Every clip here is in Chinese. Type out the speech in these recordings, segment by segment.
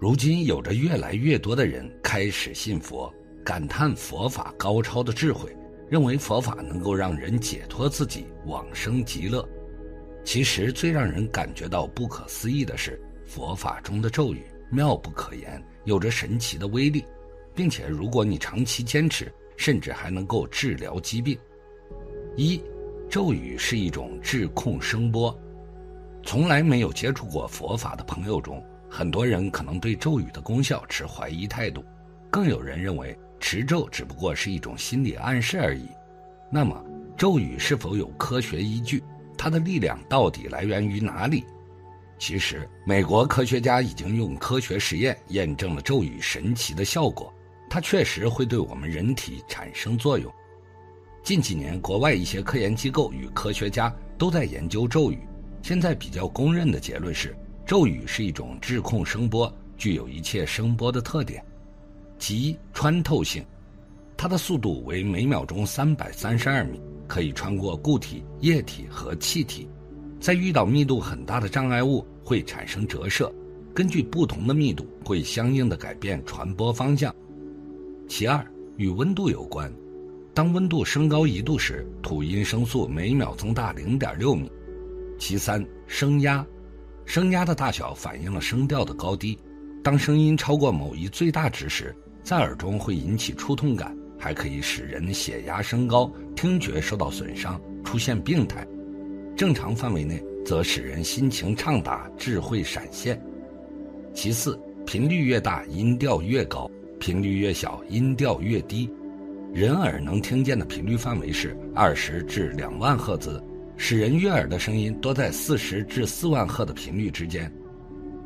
如今有着越来越多的人开始信佛，感叹佛法高超的智慧，认为佛法能够让人解脱自己，往生极乐。其实最让人感觉到不可思议的是，佛法中的咒语妙不可言，有着神奇的威力，并且如果你长期坚持，甚至还能够治疗疾病。一，咒语是一种治控声波。从来没有接触过佛法的朋友中。很多人可能对咒语的功效持怀疑态度，更有人认为持咒只不过是一种心理暗示而已。那么，咒语是否有科学依据？它的力量到底来源于哪里？其实，美国科学家已经用科学实验验证了咒语神奇的效果，它确实会对我们人体产生作用。近几年，国外一些科研机构与科学家都在研究咒语，现在比较公认的结论是。咒语是一种质控声波，具有一切声波的特点，即穿透性。它的速度为每秒钟三百三十二米，可以穿过固体、液体和气体，在遇到密度很大的障碍物会产生折射，根据不同的密度会相应的改变传播方向。其二，与温度有关，当温度升高一度时，吐音声速每秒增大零点六米。其三，声压。声压的大小反映了声调的高低。当声音超过某一最大值时，在耳中会引起触痛感，还可以使人血压升高、听觉受到损伤、出现病态。正常范围内，则使人心情畅达、智慧闪现。其次，频率越大，音调越高；频率越小，音调越低。人耳能听见的频率范围是二十至两万赫兹。使人悦耳的声音多在四十至四万赫的频率之间。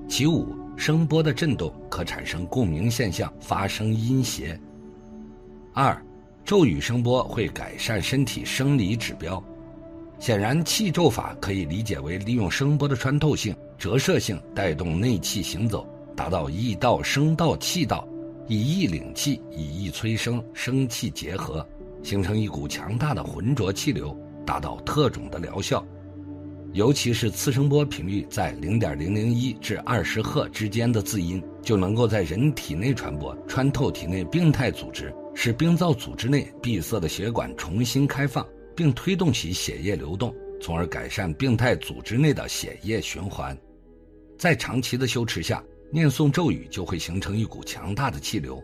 其五，声波的振动可产生共鸣现象，发生音谐。二，咒语声波会改善身体生理指标。显然，气咒法可以理解为利用声波的穿透性、折射性，带动内气行走，达到意道、声道、气道，以意领气，以意催生，生气结合，形成一股强大的浑浊气流。达到特种的疗效，尤其是次声波频率在零点零零一至二十赫之间的字音，就能够在人体内传播，穿透体内病态组织，使病灶组织内闭塞的血管重新开放，并推动起血液流动，从而改善病态组织内的血液循环。在长期的修持下，念诵咒语就会形成一股强大的气流，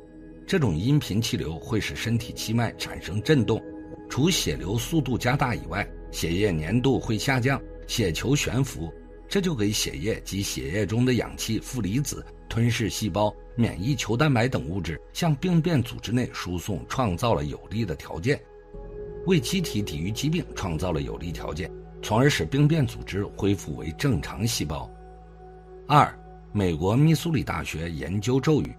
这种音频气流会使身体气脉产生震动。除血流速度加大以外，血液粘度会下降，血球悬浮，这就给血液及血液中的氧气、负离子、吞噬细胞、免疫球蛋白等物质向病变组织内输送创造了有利的条件，为机体抵御疾病创造了有利条件，从而使病变组织恢复为正常细胞。二，美国密苏里大学研究咒语。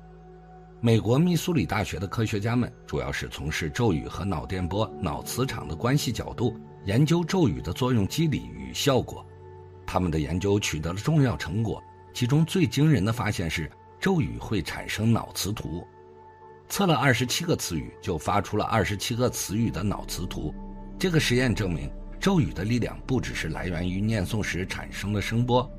美国密苏里大学的科学家们主要是从事咒语和脑电波、脑磁场的关系角度研究咒语的作用机理与效果。他们的研究取得了重要成果，其中最惊人的发现是咒语会产生脑磁图。测了二十七个词语，就发出了二十七个词语的脑磁图。这个实验证明，咒语的力量不只是来源于念诵时产生的声波，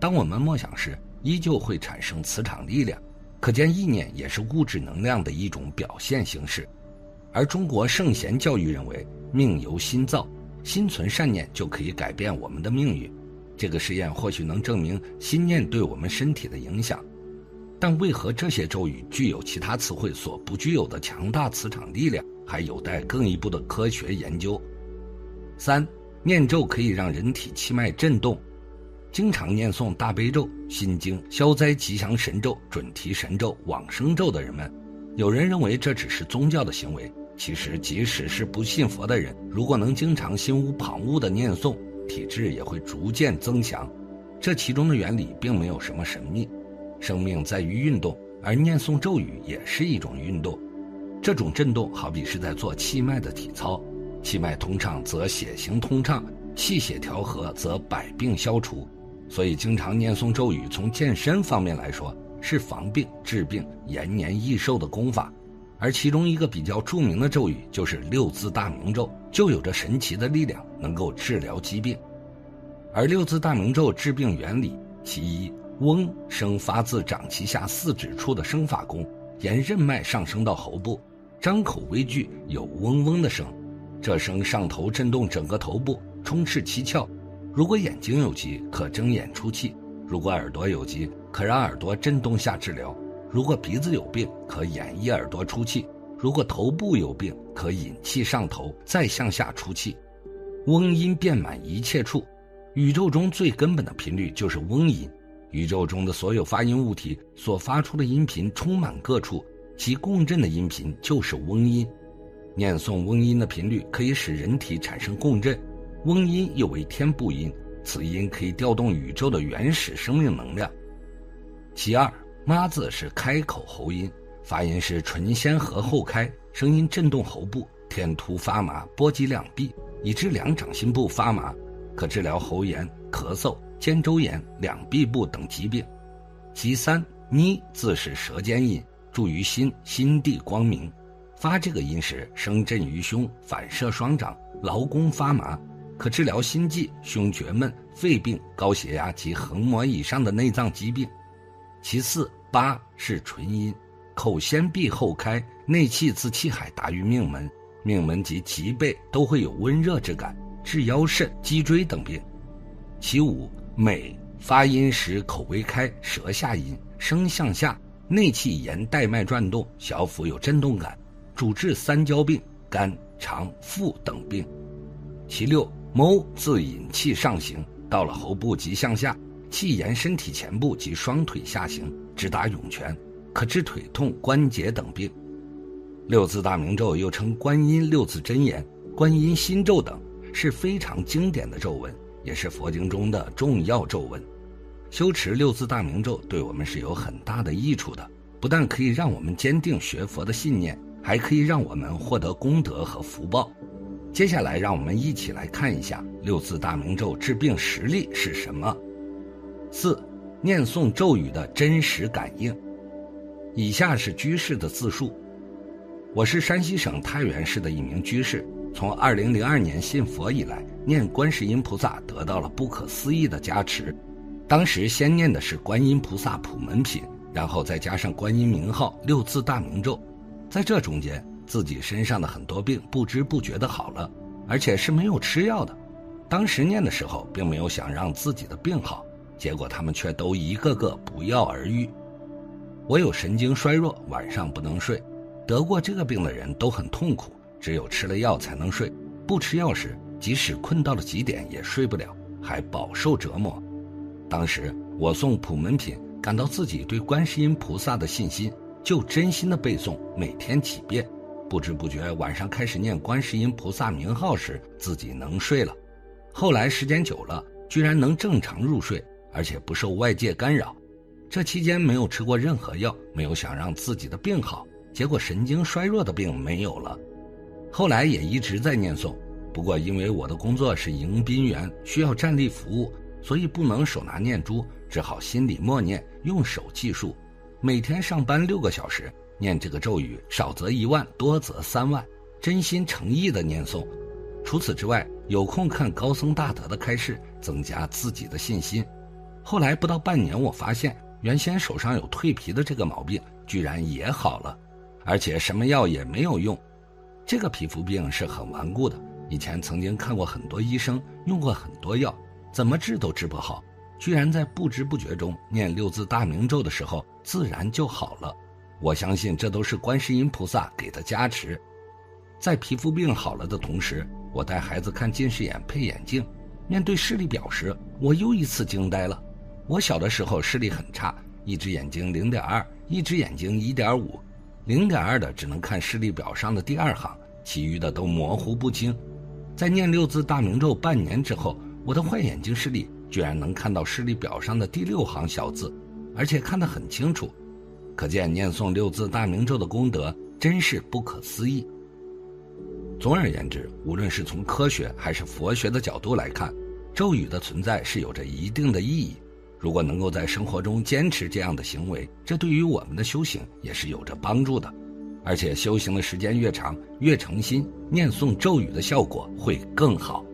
当我们默想时，依旧会产生磁场力量。可见意念也是物质能量的一种表现形式，而中国圣贤教育认为命由心造，心存善念就可以改变我们的命运。这个实验或许能证明心念对我们身体的影响，但为何这些咒语具有其他词汇所不具有的强大磁场力量，还有待更一步的科学研究。三，念咒可以让人体气脉震动。经常念诵大悲咒、心经、消灾吉祥神咒、准提神咒、往生咒的人们，有人认为这只是宗教的行为。其实，即使是不信佛的人，如果能经常心无旁骛的念诵，体质也会逐渐增强。这其中的原理并没有什么神秘。生命在于运动，而念诵咒语也是一种运动。这种震动好比是在做气脉的体操，气脉通畅则血行通畅，气血调和则百病消除。所以，经常念诵咒语，从健身方面来说，是防病、治病、延年益寿的功法。而其中一个比较著名的咒语就是六字大明咒，就有着神奇的力量，能够治疗疾病。而六字大明咒治病原理，其一，翁生发自掌脐下四指处的生发宫，沿任脉上升到喉部，张口微聚，有嗡嗡的声，这声上头震动整个头部，充斥七窍。如果眼睛有疾，可睁眼出气；如果耳朵有疾，可让耳朵震动下治疗；如果鼻子有病，可掩一耳朵出气；如果头部有病，可引气上头，再向下出气。嗡音遍满一切处，宇宙中最根本的频率就是嗡音。宇宙中的所有发音物体所发出的音频充满各处，其共振的音频就是嗡音。念诵嗡音的频率可以使人体产生共振，翁音又为天部音，此音可以调动宇宙的原始生命能量。其二，妈字是开口喉音，发音是唇先合后开，声音震动喉部，天突发麻，波及两臂，以致两掌心部发麻，可治疗喉炎、咳嗽。肩周炎、两臂部等疾病。其三，妮字是舌尖音，助于心，心地光明。发这个音时，声震于胸，反射双掌，劳宫发麻，可治疗心悸、胸厥闷、肺病、高血压及横膜以上的内脏疾病。其四，八是唇音，口先闭后开，内气自气海达于命门，命门及脊背都会有温热之感，治腰肾、脊椎等病。其五。美发音时口微开，舌下音，声向下，内气沿带脉转动，小腹有震动感，主治三焦病、肝、肠、腹等病。其六，谋自引气上行，到了喉部即向下，气沿身体前部及双腿下行，直达涌泉，可治腿痛、关节等病。六字大明咒又称观音六字真言、观音心咒等，是非常经典的咒文。也是佛经中的重要咒文，修持六字大明咒对我们是有很大的益处的。不但可以让我们坚定学佛的信念，还可以让我们获得功德和福报。接下来，让我们一起来看一下六字大明咒治病实例是什么。四，念诵咒语的真实感应。以下是居士的自述：我是山西省太原市的一名居士。从二零零二年信佛以来，念观世音菩萨得到了不可思议的加持。当时先念的是观音菩萨普门品，然后再加上观音名号六字大明咒，在这中间，自己身上的很多病不知不觉的好了，而且是没有吃药的。当时念的时候，并没有想让自己的病好，结果他们却都一个个不药而愈。我有神经衰弱，晚上不能睡，得过这个病的人都很痛苦。只有吃了药才能睡，不吃药时，即使困到了极点也睡不了，还饱受折磨。当时我诵普门品，感到自己对观世音菩萨的信心，就真心的背诵，每天几遍，不知不觉晚上开始念观世音菩萨名号时，自己能睡了。后来时间久了，居然能正常入睡，而且不受外界干扰。这期间没有吃过任何药，没有想让自己的病好，结果神经衰弱的病没有了。后来也一直在念诵，不过因为我的工作是迎宾员，需要站立服务，所以不能手拿念珠，只好心里默念，用手计数。每天上班六个小时，念这个咒语，少则一万，多则三万，真心诚意的念诵。除此之外，有空看高僧大德的开示，增加自己的信心。后来不到半年，我发现原先手上有蜕皮的这个毛病，居然也好了，而且什么药也没有用。这个皮肤病是很顽固的，以前曾经看过很多医生，用过很多药，怎么治都治不好，居然在不知不觉中念六字大明咒的时候，自然就好了。我相信这都是观世音菩萨给的加持。在皮肤病好了的同时，我带孩子看近视眼配眼镜，面对视力表时，我又一次惊呆了。我小的时候视力很差，一只眼睛零点二，一只眼睛一点五。零点二的只能看视力表上的第二行，其余的都模糊不清。在念六字大明咒半年之后，我的坏眼睛视力居然能看到视力表上的第六行小字，而且看得很清楚。可见念诵六字大明咒的功德真是不可思议。总而言之，无论是从科学还是佛学的角度来看，咒语的存在是有着一定的意义。如果能够在生活中坚持这样的行为，这对于我们的修行也是有着帮助的。而且修行的时间越长，越诚心，念诵咒语的效果会更好。